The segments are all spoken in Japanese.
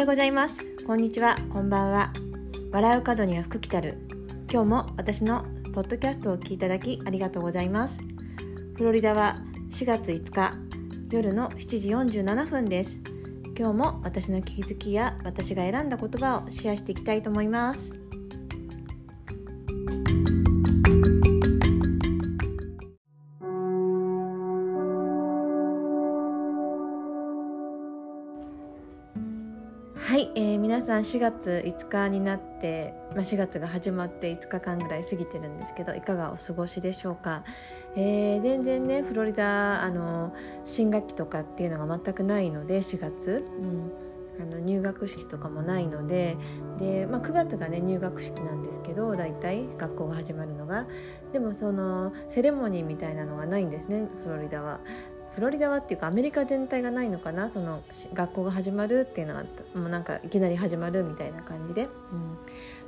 ようございます。こんにちは。こんばんは。笑う角には福来たる。今日も私のポッドキャストを聞いていただきありがとうございます。フロリダは4月5日夜の7時47分です。今日も私の気づきや私が選んだ言葉をシェアしていきたいと思います。さん4月5日になって、まあ、4月が始まって5日間ぐらい過ぎてるんですけどいかがお過ごしでしょうか、えー、全然ねフロリダあの新学期とかっていうのが全くないので4月、うん、あの入学式とかもないのでで、まあ、9月がね入学式なんですけど大体学校が始まるのが。でもそのセレモニーみたいなのがないんですねフロリダは。フロリダはっていうかアメリカ全体がないのかなその学校が始まるっていうのがもうなんかいきなり始まるみたいな感じで、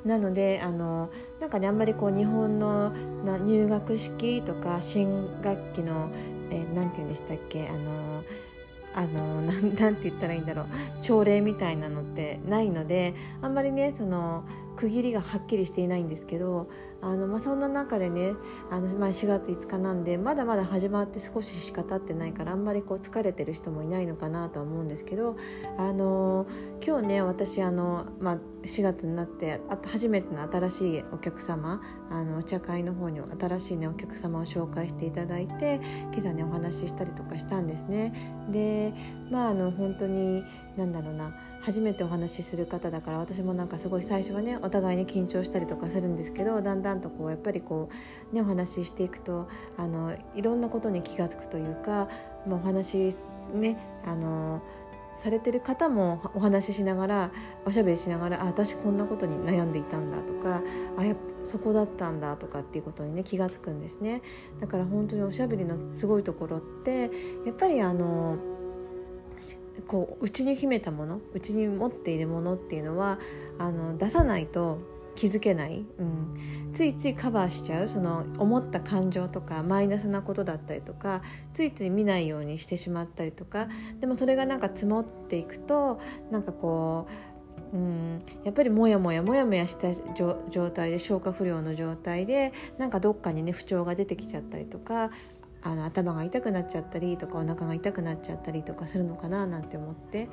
うん、なのであのなんかねあんまりこう日本の入学式とか新学期の、えー、なんて言うんでしたっけあのあの なんなんて言ったらいいんだろう。朝礼みたいなのってないのであんまりねその区切りがはっきりしていないんですけどあの、まあ、そんな中でねあの、まあ、4月5日なんでまだまだ始まって少ししか経ってないからあんまりこう疲れてる人もいないのかなとは思うんですけどあの今日ね私あの、まあ、4月になって初めての新しいお客様あのお茶会の方に新しい、ね、お客様を紹介していただいて今朝ねお話ししたりとかしたんですね。でまああの本当に何だろうな初めてお話しする方だから私もなんかすごい最初はねお互いに緊張したりとかするんですけどだんだんとこうやっぱりこうねお話ししていくとあのいろんなことに気が付くというか、まあ、お話ねあのされてる方もお話ししながらおしゃべりしながらあ私こんなことに悩んでいたんだとかあやそこだったんだとかっていうことにね気が付くんですね。だから本当におしゃべりのすごいところってやっぱりあのこう内に秘めたもの内に持っているものっていうのはあの出さないと気づけない、うん、ついついカバーしちゃう。その思った感情とかマイナスなことだったりとかついつい見ないようにしてしまったりとか。でもそれがなんか積もっていくとなんかこう、うん、やっぱりモヤモヤモヤモヤした状態で消化不良の状態でなんかどっかにね不調が出てきちゃったりとかあの頭が痛くなっちゃったりとかお腹が痛くなっちゃったりとかするのかななんて思って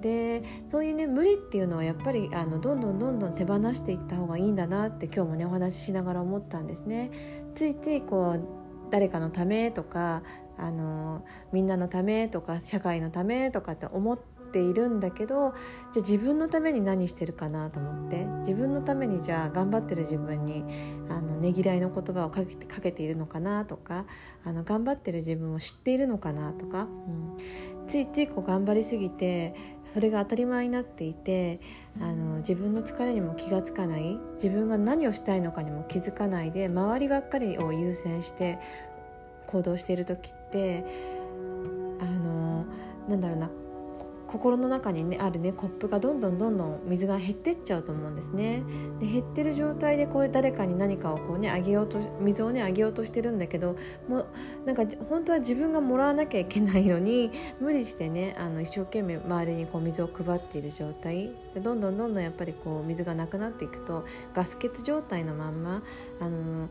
でそういうね無理っていうのはやっぱりあのどんどんどんどん手放していった方がいいんだなって今日もねお話ししながら思ったんですね。ついついこう誰かのためとかあのみんなのためとか社会のためとかって思っているんだけどじゃあ自分のために何してるかなと思って自分のためにじゃあ頑張ってる自分にあのねぎらいの言葉をかけてかけているのかなとかあの頑張ってる自分を知っているのかなとか、うん、ついついこう頑張りすぎてそれが当たり前になっていてあの自分の疲れにも気が付かない自分が何をしたいのかにも気づかないで周りばっかりを優先して行動している時ってあのなんだろうな心の中に、ね、あるねコップがどんどんどんどん水が減ってっちゃうと思うんですね。で減ってる状態でこう誰かに何かをこうねあげようと水をねあげようとしてるんだけどもうなんか本当は自分がもらわなきゃいけないのに無理してねあの一生懸命周りにこう水を配っている状態でどんどんどんどんやっぱりこう水がなくなっていくとガス欠状態のまんまあの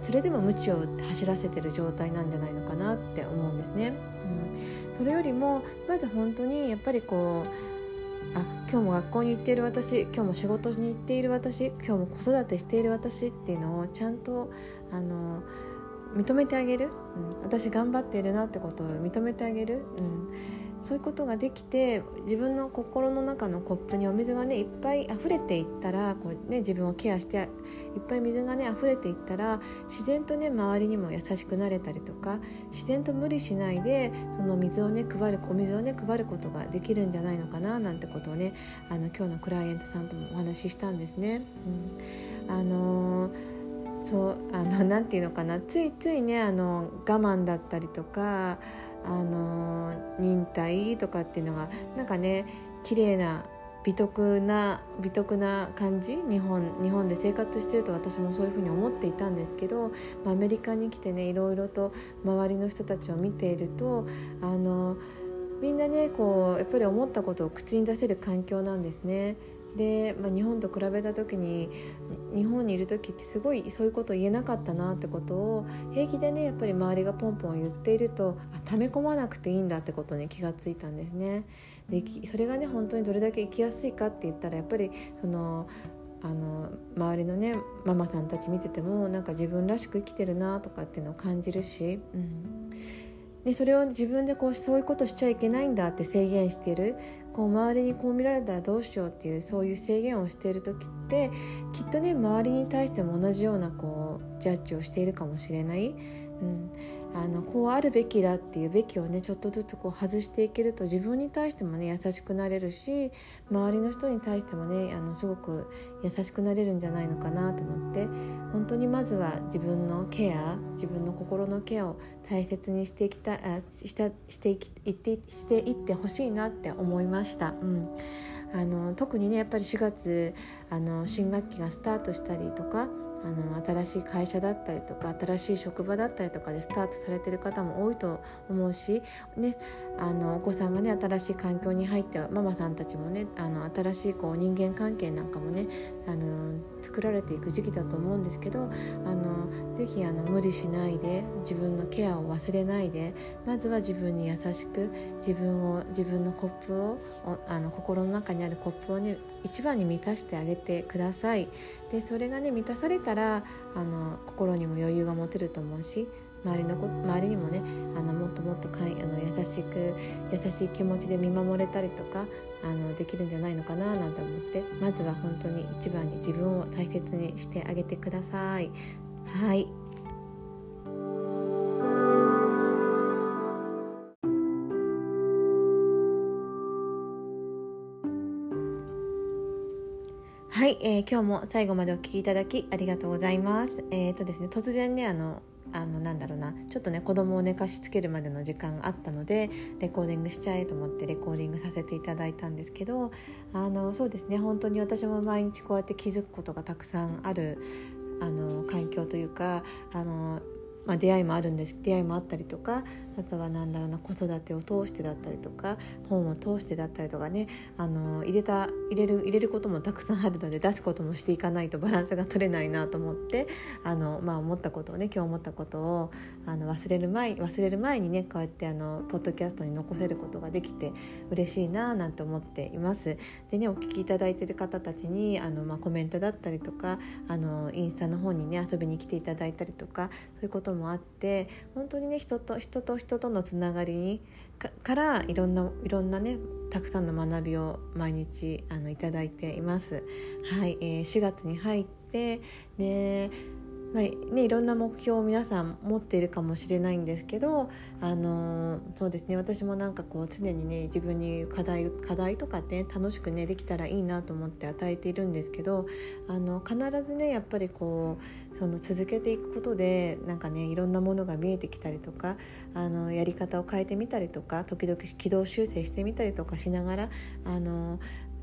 それでも鞭を走らせてる状態なんじゃないのかなって思うんですね。うん、それよりもまず本当にやっぱりこうあ今日も学校に行っている私今日も仕事に行っている私今日も子育てしている私っていうのをちゃんとあの認めてあげる、うん、私頑張っているなってことを認めてあげる。うんそういうことができて自分の心の中のコップにお水がねいっぱい溢れていったらこう、ね、自分をケアしていっぱい水がね溢れていったら自然とね周りにも優しくなれたりとか自然と無理しないでその水をね配るお水をね配ることができるんじゃないのかななんてことをねあの今日のクライアントさんともお話ししたんですね。うん、あのー、そうあのなんていうのかなついついねあの我慢だったりとかあの忍耐とかっていうのがなんかね綺麗な美徳な美徳な感じ？日本日本で生活してると私もそういうふうに思っていたんですけど、まあ、アメリカに来てねいろいろと周りの人たちを見ているとあのみんなねこうやっぱり思ったことを口に出せる環境なんですね。で、まあ、日本と比べた時に日本にいる時ってすごいそういうこと言えなかったなってことを平気でねやっぱり周りがポンポン言っているとあ溜め込まなくていいんだってことに気がついたんですね。でそれがね本当にどれだけ生きやすいかって言ったらやっぱりそのあの周りのねママさんたち見ててもなんか自分らしく生きてるなとかっていうのを感じるし、うん、でそれを自分でこうそういうことしちゃいけないんだって制限してるこう周りにこう見られたらどうしようっていうそういう制限をしている時ってきっとね周りに対しても同じようなこうジャッジをしているかもしれない。うんあのこうあるべきだっていうべきをねちょっとずつこう外していけると自分に対してもね優しくなれるし周りの人に対してもねあのすごく優しくなれるんじゃないのかなと思って本当にまずは自分のケア自分の心のケアを大切にしていきたあしたしていってしていってほしいなって思いました。うんあの特にねやっぱり4月あの新学期がスタートしたりとかあの新しい会社だったりとか新しい職場だったりとかでスタートされてる方も多いと思うし、ね、あのお子さんがね新しい環境に入ってママさんたちもねあの新しいこう人間関係なんかもねあの作られていく時期だと思うんですけどあのぜひあの無理しないで自分のケアを忘れないでまずは自分に優しく自分を自分のコップをあの心の中にあるコップをね一番に満たしてあげてください。でそれがね満たされたらあの心にも余裕が持てると思うし周りのこ周りにもねあのもっともっとかいあの優しく優しい気持ちで見守れたりとかあのできるんじゃないのかななんて思ってまずは本当に一番に自分を大切にしてあげてください。はいえー、今日も最後までお聞きいただきありがとうございます。えっ、ー、とですね、突然ね、あの、あのなんだろうなちょっとね子供を寝かしつけるまでの時間があったのでレコーディングしちゃえと思ってレコーディングさせていただいたんですけどあのそうですね本当に私も毎日こうやって気づくことがたくさんあるあの環境というかあのまあ、出会いもあるんです出会いもあったりとかあとは何だろうな子育てを通してだったりとか本を通してだったりとかねあの入れた入れる入れることもたくさんあるので出すこともしていかないとバランスが取れないなと思ってあの、まあ、思ったことをね今日思ったことをあの忘れる前忘れる前にねこうやってあのポッドキャストに残せることができて嬉しいななんて思っています。でねお聞きいただいている方たちにあの、まあ、コメントだったりとかあのインスタの方にね遊びに来ていただいたりとかそういうこともあって本当にね人と人と人人とのつながりにからいろんないろんなねたくさんの学びを毎日あのいただいています。はい、えー、4月に入ってねまあね、いろんな目標を皆さん持っているかもしれないんですけど、あの、そうですね。私もなんかこう常にね自分に課題課題とかね楽しくねできたらいいなと思って与えているんですけどあの必ずねやっぱりこうその続けていくことでなんかねいろんなものが見えてきたりとかあのやり方を変えてみたりとか時々軌道修正してみたりとかしながらあの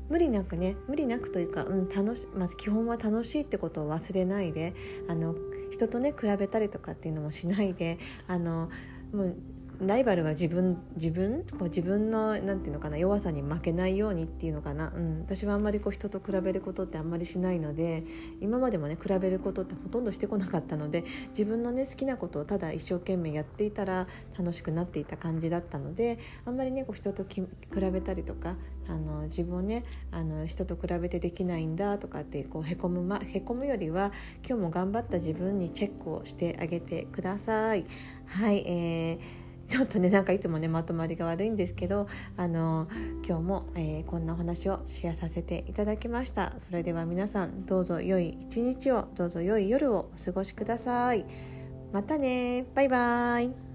無理なくね無理なくというか、うん、楽しまず基本は楽しいってことを忘れないであの人とね比べたりとかっていうのもしないであのもうライバルは自分自分こう自分のなんていうのかな弱さに負けないようにっていうのかな、うん、私はあんまりこう人と比べることってあんまりしないので今までもね比べることってほとんどしてこなかったので自分のね好きなことをただ一生懸命やっていたら楽しくなっていた感じだったのであんまりねこう人と比べたりとかあの自分をねあの人と比べてできないんだとかってこうへこむ、ま、へこむよりは今日も頑張った自分にチェックをしてあげてください。はい、えーちょっとねなんかいつもねまとまりが悪いんですけどあの今日も、えー、こんなお話をシェアさせていただきました。それでは皆さんどうぞ良い一日をどうぞ良い夜をお過ごしください。またね。バイバーイ。